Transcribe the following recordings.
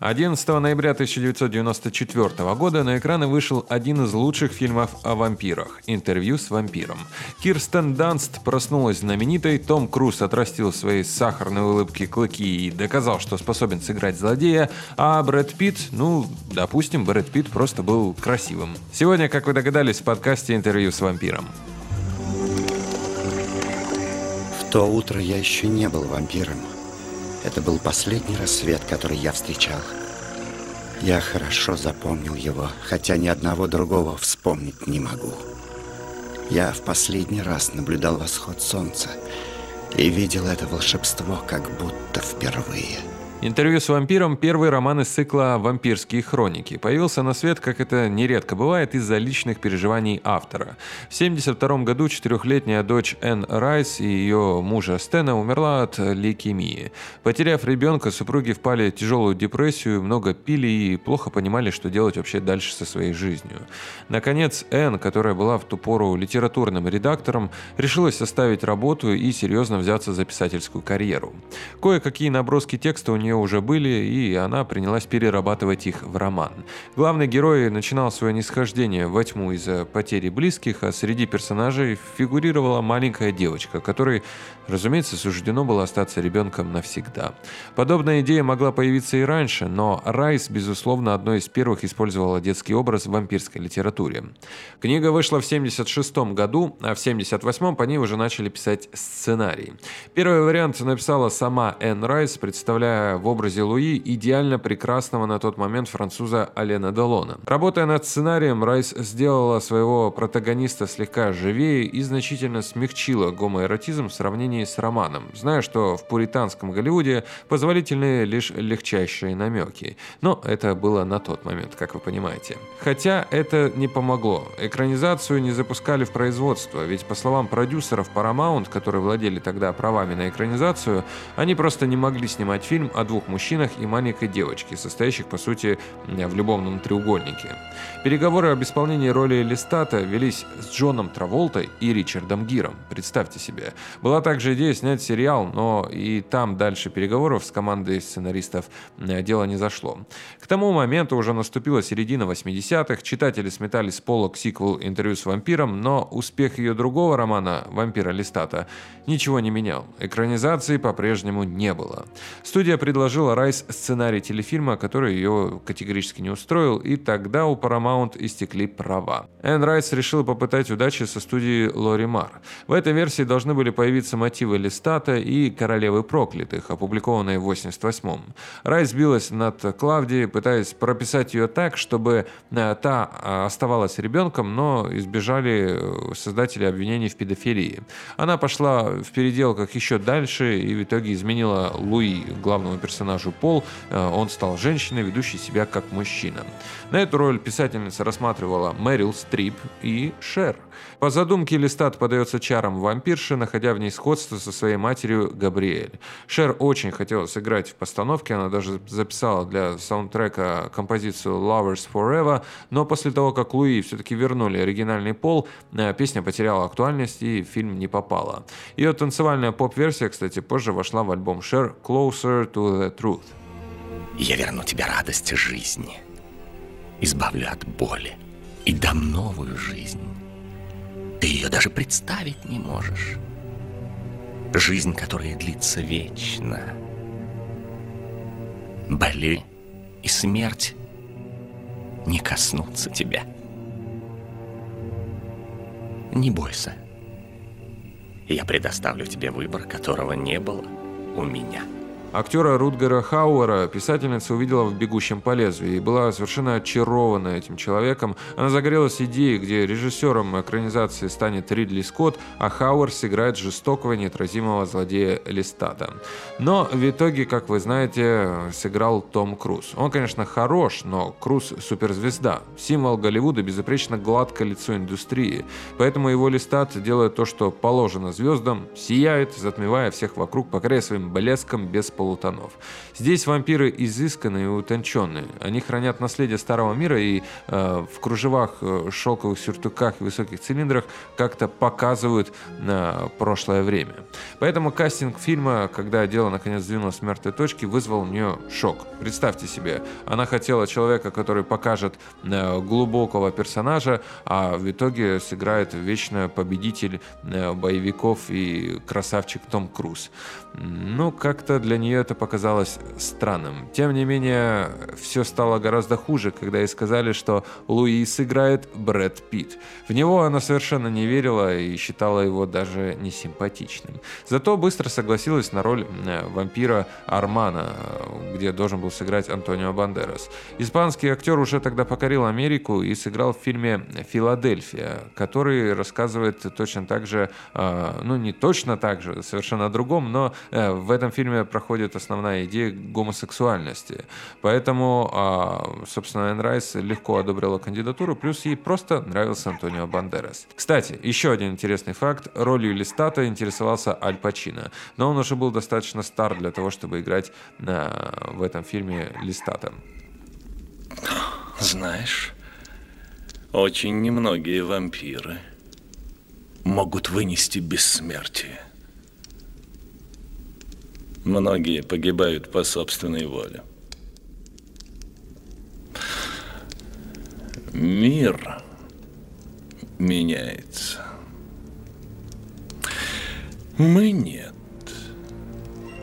11 ноября 1994 года на экраны вышел один из лучших фильмов о вампирах – «Интервью с вампиром». Кирстен Данст проснулась знаменитой, Том Круз отрастил свои сахарные улыбки клыки и доказал, что способен сыграть злодея, а Брэд Питт, ну, допустим, Брэд Питт просто был красивым. Сегодня, как вы догадались, в подкасте «Интервью с вампиром». В то утро я еще не был вампиром. Это был последний рассвет, который я встречал. Я хорошо запомнил его, хотя ни одного другого вспомнить не могу. Я в последний раз наблюдал восход солнца и видел это волшебство как будто впервые. Интервью с вампиром – первый роман из цикла «Вампирские хроники». Появился на свет, как это нередко бывает, из-за личных переживаний автора. В 1972 году четырехлетняя дочь Энн Райс и ее мужа Стена умерла от лейкемии. Потеряв ребенка, супруги впали в тяжелую депрессию, много пили и плохо понимали, что делать вообще дальше со своей жизнью. Наконец, Энн, которая была в ту пору литературным редактором, решилась оставить работу и серьезно взяться за писательскую карьеру. Кое-какие наброски текста у нее нее уже были, и она принялась перерабатывать их в роман. Главный герой начинал свое нисхождение во тьму из-за потери близких, а среди персонажей фигурировала маленькая девочка, которой, разумеется, суждено было остаться ребенком навсегда. Подобная идея могла появиться и раньше, но Райс, безусловно, одной из первых использовала детский образ в вампирской литературе. Книга вышла в 1976 году, а в 1978 по ней уже начали писать сценарий. Первый вариант написала сама Энн Райс, представляя в образе Луи идеально прекрасного на тот момент француза Алена Делона. Работая над сценарием, Райс сделала своего протагониста слегка живее и значительно смягчила гомоэротизм в сравнении с романом, зная, что в пуританском Голливуде позволительны лишь легчайшие намеки. Но это было на тот момент, как вы понимаете. Хотя это не помогло. Экранизацию не запускали в производство, ведь по словам продюсеров Paramount, которые владели тогда правами на экранизацию, они просто не могли снимать фильм о двух мужчинах и маленькой девочке, состоящих, по сути, в любовном треугольнике. Переговоры об исполнении роли Листата велись с Джоном Траволтой и Ричардом Гиром. Представьте себе. Была также идея снять сериал, но и там дальше переговоров с командой сценаристов дело не зашло. К тому моменту уже наступила середина 80-х, читатели сметали с полок сиквел «Интервью с вампиром», но успех ее другого романа «Вампира Листата» ничего не менял. Экранизации по-прежнему не было. Студия предложила предложила Райс сценарий телефильма, который ее категорически не устроил, и тогда у Paramount истекли права. Энн Райс решила попытать удачи со студией Лори Мар. В этой версии должны были появиться мотивы Листата и Королевы проклятых, опубликованные в 88-м. Райс билась над Клавдией, пытаясь прописать ее так, чтобы э, та э, оставалась ребенком, но избежали э, создатели обвинений в педофилии. Она пошла в переделках еще дальше и в итоге изменила Луи, главного персонажа персонажу Пол, э, он стал женщиной, ведущей себя как мужчина. На эту роль писательница рассматривала Мэрил Стрип и Шер. По задумке Листат подается чарам вампирши, находя в ней сходство со своей матерью Габриэль. Шер очень хотела сыграть в постановке, она даже записала для саундтрека композицию Lovers Forever, но после того, как Луи все-таки вернули оригинальный пол, э, песня потеряла актуальность и фильм не попала. Ее танцевальная поп-версия, кстати, позже вошла в альбом Шер Closer to the truth. Я верну тебе радость жизни, избавлю от боли и дам новую жизнь. Ты ее даже представить не можешь. Жизнь, которая длится вечно. Боли и смерть не коснутся тебя. Не бойся. Я предоставлю тебе выбор, которого не было у меня. Актера Рутгера Хауэра писательница увидела в «Бегущем по лезвию» и была совершенно очарована этим человеком. Она загорелась идеей, где режиссером экранизации станет Ридли Скотт, а Хауэр сыграет жестокого неотразимого злодея Листата. Но в итоге, как вы знаете, сыграл Том Круз. Он, конечно, хорош, но Круз – суперзвезда. Символ Голливуда, безупречно гладкое лицо индустрии. Поэтому его Листат делает то, что положено звездам, сияет, затмевая всех вокруг, покоряя своим блеском без полутонов. Здесь вампиры изысканные и утонченные. Они хранят наследие старого мира и э, в кружевах, э, шелковых сюртуках и высоких цилиндрах как-то показывают э, прошлое время. Поэтому кастинг фильма, когда дело наконец сдвинулось с мертвой точки, вызвал у нее шок. Представьте себе, она хотела человека, который покажет э, глубокого персонажа, а в итоге сыграет вечно победитель э, боевиков и красавчик Том Круз. Ну, как-то для нее это показалось странным. Тем не менее, все стало гораздо хуже, когда ей сказали, что Луи сыграет Брэд Питт. В него она совершенно не верила и считала его даже несимпатичным. Зато быстро согласилась на роль э, вампира Армана, где должен был сыграть Антонио Бандерас. Испанский актер уже тогда покорил Америку и сыграл в фильме «Филадельфия», который рассказывает точно так же, э, ну не точно так же, совершенно о другом, но э, в этом фильме проходит основная идея гомосексуальности. Поэтому, а, собственно, Энн Райс легко одобрила кандидатуру, плюс ей просто нравился Антонио Бандерас. Кстати, еще один интересный факт. Ролью Листата интересовался Аль Пачино, но он уже был достаточно стар для того, чтобы играть на, в этом фильме Листата. Знаешь, очень немногие вампиры могут вынести бессмертие. Многие погибают по собственной воле. Мир меняется. Мы нет.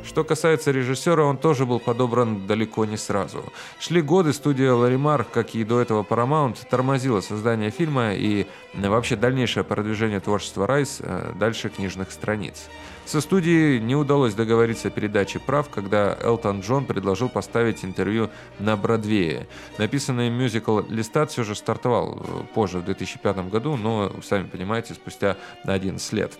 Что касается режиссера, он тоже был подобран далеко не сразу. Шли годы, студия Ларимар, как и до этого Paramount, тормозила создание фильма и вообще дальнейшее продвижение творчества Райс э, дальше книжных страниц. Со студией не удалось договориться о передаче прав, когда Элтон Джон предложил поставить интервью на Бродвее. Написанный мюзикл «Лестат» все же стартовал э, позже, в 2005 году, но, сами понимаете, спустя 11 лет.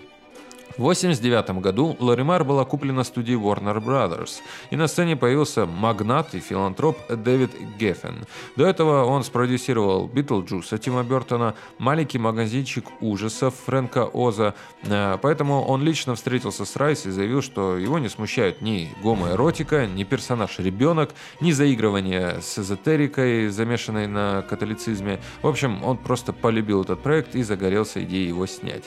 В 1989 году Лоримар была куплена студией Warner Brothers, и на сцене появился магнат и филантроп Дэвид Геффен. До этого он спродюсировал Битлджуса Тима Бертона, маленький магазинчик ужасов Фрэнка Оза, э, поэтому он лично встретился с Райс и заявил, что его не смущает ни гомоэротика, ни персонаж-ребенок, ни заигрывание с эзотерикой, замешанной на католицизме. В общем, он просто полюбил этот проект и загорелся идеей его снять.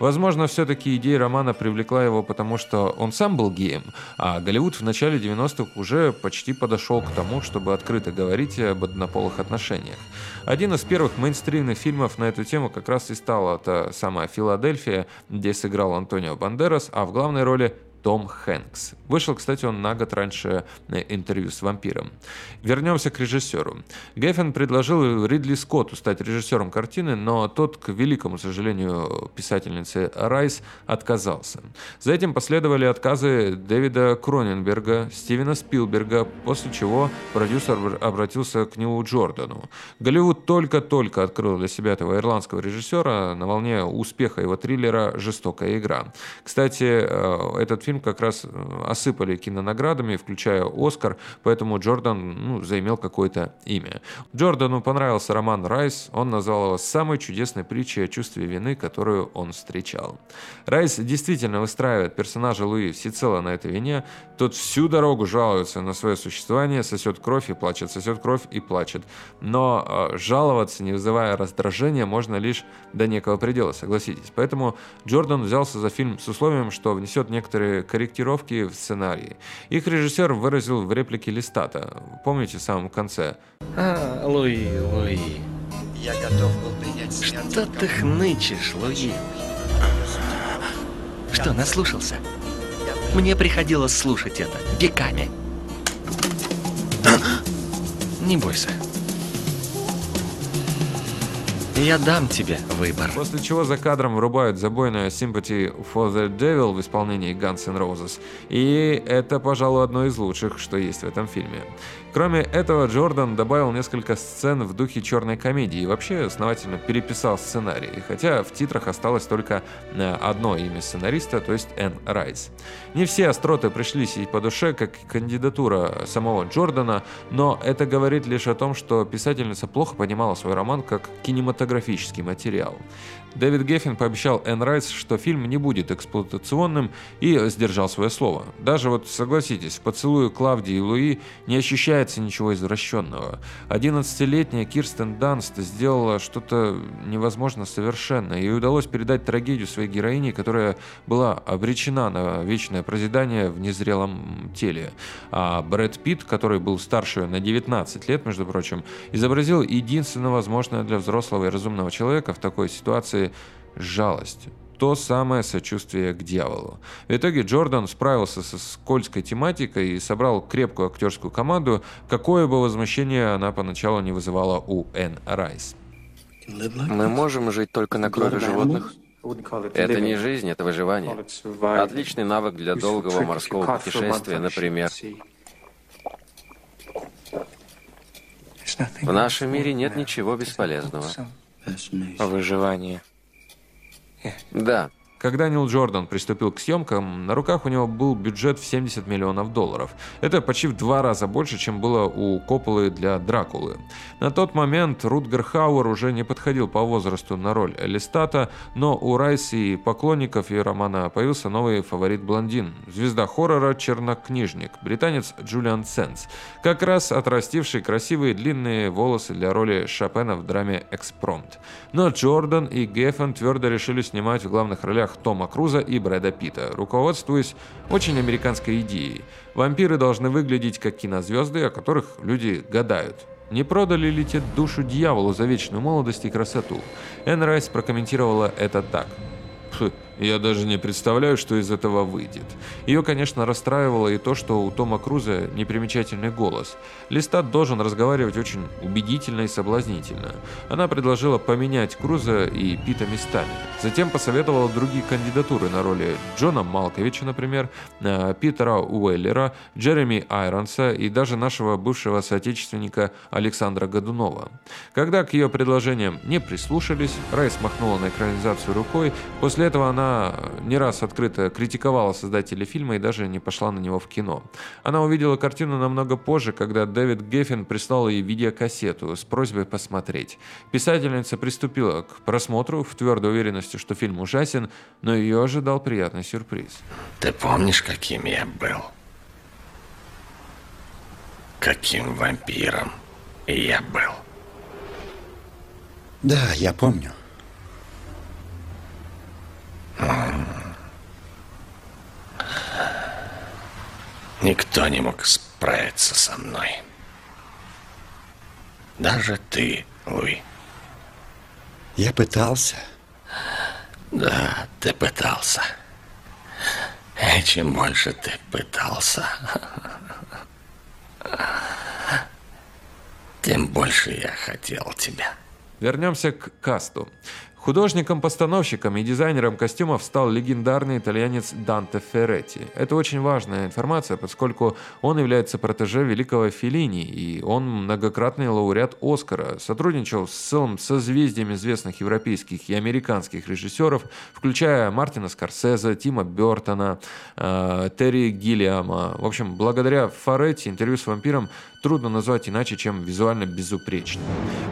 Возможно, все-таки идея романа привлекла его, потому что он сам был геем, а Голливуд в начале 90-х уже почти подошел к тому, чтобы открыто говорить об однополых отношениях. Один из первых мейнстримных фильмов на эту тему как раз и стала та самая «Филадельфия», где сыграл Антонио Бандерас, а в главной роли том Хэнкс. Вышел, кстати, он на год раньше интервью с вампиром. Вернемся к режиссеру. Геффен предложил Ридли Скотту стать режиссером картины, но тот, к великому сожалению писательницы Райс, отказался. За этим последовали отказы Дэвида Кроненберга, Стивена Спилберга, после чего продюсер обратился к Нилу Джордану. Голливуд только-только открыл для себя этого ирландского режиссера на волне успеха его триллера «Жестокая игра». Кстати, э, этот фильм фильм как раз э, осыпали кинонаградами, включая «Оскар», поэтому Джордан ну, заимел какое-то имя. Джордану понравился роман «Райс», он назвал его самой чудесной притчей о чувстве вины, которую он встречал. Райс действительно выстраивает персонажа Луи всецело на этой вине, тот всю дорогу жалуется на свое существование, сосет кровь и плачет, сосет кровь и плачет. Но э, жаловаться, не вызывая раздражения, можно лишь до некого предела, согласитесь. Поэтому Джордан взялся за фильм с условием, что внесет некоторые корректировки в сценарии. Их режиссер выразил в реплике Листата. Помните в самом конце? А, Луи, Луи. Я готов был принять Что ты хнычешь, Луи? Что, наслушался? Мне приходилось слушать это веками. Не бойся. Я дам тебе выбор. После чего за кадром врубают забойную Sympathy for the Devil в исполнении Guns N' Roses. И это, пожалуй, одно из лучших, что есть в этом фильме. Кроме этого, Джордан добавил несколько сцен в духе черной комедии и вообще основательно переписал сценарий, хотя в титрах осталось только э, одно имя сценариста, то есть Энн Райс. Не все остроты пришлись ей по душе, как кандидатура самого Джордана, но это говорит лишь о том, что писательница плохо понимала свой роман как кинематографический материал. Дэвид Геффин пообещал Энн Райс, что фильм не будет эксплуатационным и сдержал свое слово. Даже вот, согласитесь, в поцелуе Клавдии и Луи не ощущается ничего извращенного. 11-летняя Кирстен Данст сделала что-то невозможно совершенно. Ей удалось передать трагедию своей героини, которая была обречена на вечное прозидание в незрелом теле. А Брэд Питт, который был старше на 19 лет, между прочим, изобразил единственно возможное для взрослого и разумного человека в такой ситуации жалость. То самое сочувствие к дьяволу. В итоге Джордан справился со скользкой тематикой и собрал крепкую актерскую команду, какое бы возмущение она поначалу не вызывала у Энн Райс. Мы можем жить только на крови животных? Это не жизнь, это выживание. Отличный навык для долгого морского путешествия, например. В нашем мире нет ничего бесполезного. Выживание. Да, Когда Нил Джордан приступил к съемкам, на руках у него был бюджет в 70 миллионов долларов. Это почти в два раза больше, чем было у Копполы для Дракулы. На тот момент Рутгер Хауэр уже не подходил по возрасту на роль Элистата, но у Райс и поклонников ее романа появился новый фаворит-блондин, звезда хоррора «Чернокнижник», британец Джулиан Сенс, как раз отрастивший красивые длинные волосы для роли Шопена в драме «Экспромт». Но Джордан и Геффен твердо решили снимать в главных ролях Тома Круза и Брэда Питта, руководствуясь очень американской идеей. Вампиры должны выглядеть как кинозвезды, о которых люди гадают. Не продали ли те душу дьяволу за вечную молодость и красоту? Энн Райс прокомментировала это так. «Пф, я даже не представляю, что из этого выйдет. Ее, конечно, расстраивало и то, что у Тома Круза непримечательный голос. Листат должен разговаривать очень убедительно и соблазнительно. Она предложила поменять Круза и Пита местами. Затем посоветовала другие кандидатуры на роли Джона Малковича, например, э, Питера Уэллера, Джереми Айронса и даже нашего бывшего соотечественника Александра Годунова. Когда к ее предложениям не прислушались, Райс махнула на экранизацию рукой. После этого она не раз открыто критиковала создателей фильма и даже не пошла на него в кино. Она увидела картину намного позже, когда Дэвид Геффин прислал ей видеокассету с просьбой посмотреть. Писательница приступила к просмотру в твердой уверенности, что фильм ужасен, но ее ожидал приятный сюрприз. Ты помнишь, каким я был? Каким вампиром я был? Да, я помню. Никто не мог справиться со мной. Даже ты, Луи. Я пытался. Да, ты пытался. И чем больше ты пытался, тем больше я хотел тебя. Вернемся к касту. Художником-постановщиком и дизайнером костюмов стал легендарный итальянец Данте Ферретти. Это очень важная информация, поскольку он является протеже великого Феллини, и он многократный лауреат Оскара, сотрудничал с целым созвездием известных европейских и американских режиссеров, включая Мартина Скорсезе, Тима Бертона, э, Терри Гиллиама. В общем, благодаря Ферретти интервью с вампиром трудно назвать иначе, чем визуально безупречным.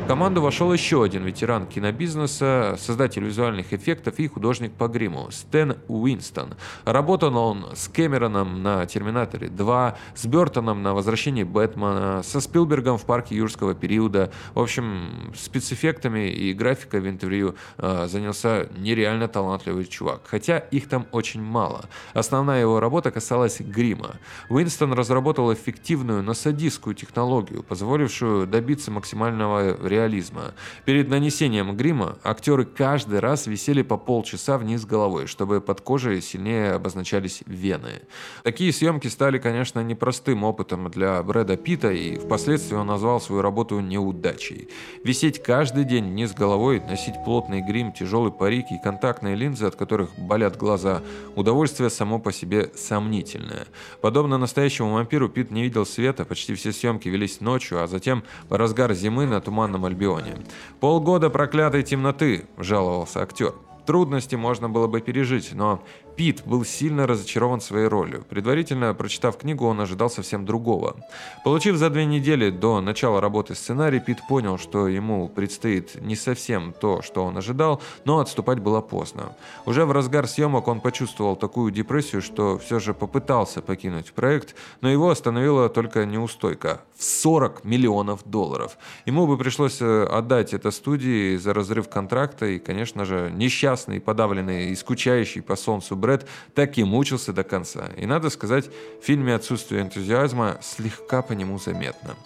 В команду вошел еще один ветеран кинобизнеса, создатель визуальных эффектов и художник по гриму Стэн Уинстон. Работал он с Кэмероном на «Терминаторе 2», с Бертоном на «Возвращении Бэтмена», со Спилбергом в «Парке юрского периода». В общем, спецэффектами и графикой в интервью э, занялся нереально талантливый чувак, хотя их там очень мало. Основная его работа касалась грима. Уинстон разработал эффективную, но садистскую технологию, позволившую добиться максимального реализма. Перед нанесением грима актеры каждый раз висели по полчаса вниз головой, чтобы под кожей сильнее обозначались вены. Такие съемки стали, конечно, непростым опытом для Брэда Питта, и впоследствии он назвал свою работу неудачей. Висеть каждый день вниз головой, носить плотный грим, тяжелый парик и контактные линзы, от которых болят глаза, удовольствие само по себе сомнительное. Подобно настоящему вампиру, Питт не видел света, почти все съемки велись ночью, а затем в разгар зимы на Туманном Альбионе. Полгода проклятой темноты, жаловался актер. Трудности можно было бы пережить, но Пит был сильно разочарован своей ролью. Предварительно прочитав книгу, он ожидал совсем другого. Получив за две недели до начала работы сценарий, Пит понял, что ему предстоит не совсем то, что он ожидал, но отступать было поздно. Уже в разгар съемок он почувствовал такую депрессию, что все же попытался покинуть проект, но его остановила только неустойка в 40 миллионов долларов. Ему бы пришлось э, отдать это студии за разрыв контракта, и, конечно же, несчастный, подавленный и скучающий по солнцу Брэд так и мучился до конца. И надо сказать, в фильме «Отсутствие энтузиазма» слегка по нему заметно.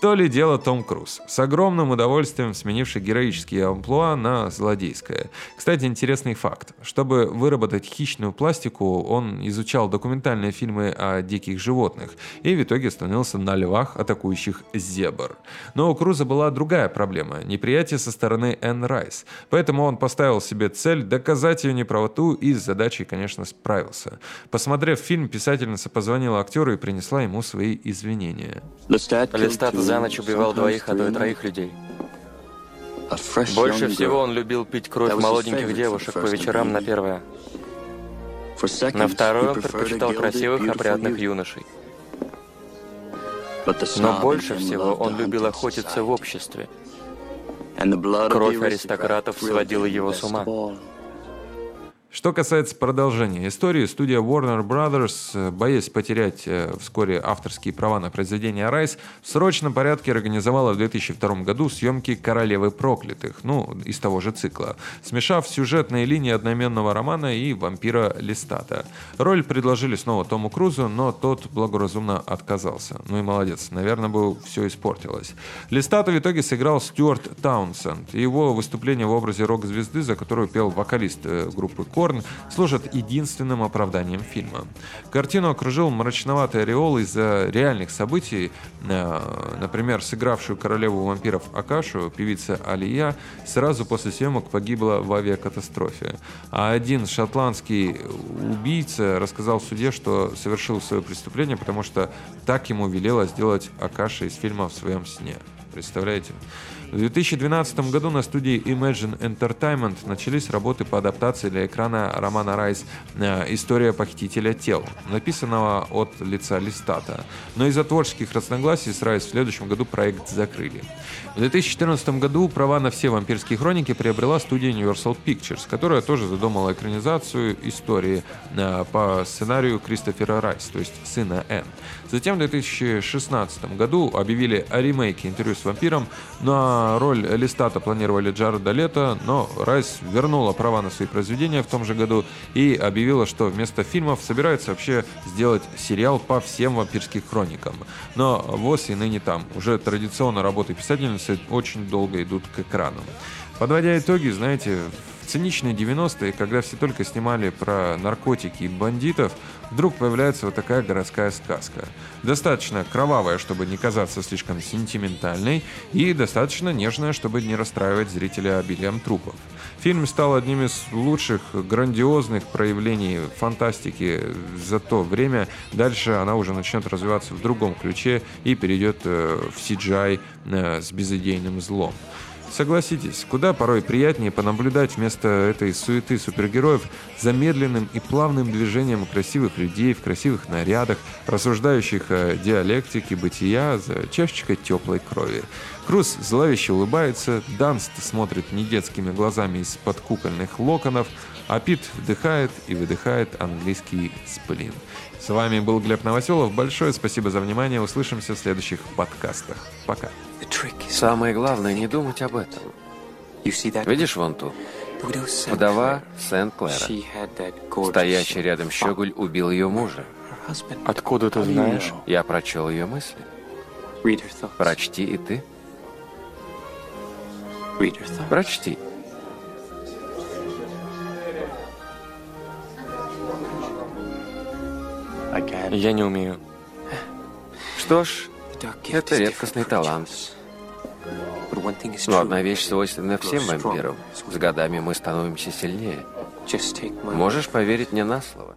То ли дело Том Круз, с огромным удовольствием сменивший героические амплуа на злодейское. Кстати, интересный факт. Чтобы выработать хищную пластику, он изучал документальные фильмы о диких животных и в итоге становился на львах, атакующих зебр. Но у Круза была другая проблема – неприятие со стороны Энн Райс. Поэтому он поставил себе цель доказать ее неправоту и с задачей, конечно, справился. Посмотрев фильм, писательница позвонила актеру и принесла ему свои извинения. Листат за ночь убивал двоих, а то и троих людей. Больше всего он любил пить кровь молоденьких девушек по вечерам на первое. На второе он предпочитал красивых, опрятных юношей. Но больше всего он любил охотиться в обществе. Кровь аристократов сводила его с ума. Что касается продолжения истории, студия Warner Brothers, э, боясь потерять э, вскоре авторские права на произведение Райс, в срочном порядке организовала в 2002 году съемки «Королевы проклятых», ну, из того же цикла, смешав сюжетные линии одноименного романа и вампира Листата. Роль предложили снова Тому Крузу, но тот благоразумно отказался. Ну и молодец, наверное, бы все испортилось. Листата в итоге сыграл Стюарт Таунсенд. Его выступление в образе рок-звезды, за которую пел вокалист э, группы Кор, Корн служат единственным оправданием фильма. Картину окружил мрачноватый ореол из-за реальных событий, э, например, сыгравшую королеву вампиров Акашу, певица Алия, сразу после съемок погибла в авиакатастрофе. А один шотландский убийца рассказал в суде, что совершил свое преступление, потому что так ему велела сделать Акаша из фильма в своем сне. Представляете? В 2012 году на студии Imagine Entertainment начались работы по адаптации для экрана романа Райс э, «История похитителя тел», написанного от лица Листата. Но из-за творческих разногласий с Райс в следующем году проект закрыли. В 2014 году права на все вампирские хроники приобрела студия Universal Pictures, которая тоже задумала экранизацию истории э, по сценарию Кристофера Райс, то есть сына Энн. Затем в 2016 году объявили о ремейке «Интервью с вампиром», на роль Листата планировали Джареда Лето, но Райс вернула права на свои произведения в том же году и объявила, что вместо фильмов собирается вообще сделать сериал по всем вампирским хроникам. Но ВОЗ и ныне там. Уже традиционно работы писательницы очень долго идут к экранам. Подводя итоги, знаете, в циничные 90-е, когда все только снимали про наркотики и бандитов, вдруг появляется вот такая городская сказка. Достаточно кровавая, чтобы не казаться слишком сентиментальной, и достаточно нежная, чтобы не расстраивать зрителя обилием трупов. Фильм стал одним из лучших грандиозных проявлений фантастики за то время. Дальше она уже начнет развиваться в другом ключе и перейдет э, в CGI э, с безыдейным злом. Согласитесь, куда порой приятнее понаблюдать вместо этой суеты супергероев за медленным и плавным движением красивых людей в красивых нарядах, рассуждающих о диалектике бытия за чашечкой теплой крови. Круз зловеще улыбается, Данст смотрит недетскими глазами из-под кукольных локонов, а Пит вдыхает и выдыхает английский сплин. С вами был Глеб Новоселов. Большое спасибо за внимание. Услышимся в следующих подкастах. Пока. Самое главное не думать об этом. Видишь вон ту? Вдова Сент-Клэра. Стоящий рядом щеголь убил ее мужа. Откуда ты знаешь? Я прочел ее мысли. Прочти и ты. Прочти. Я не умею. Что ж, это редкостный талант. Но одна вещь свойственна всем вампирам. С годами мы становимся сильнее. Можешь поверить мне на слово?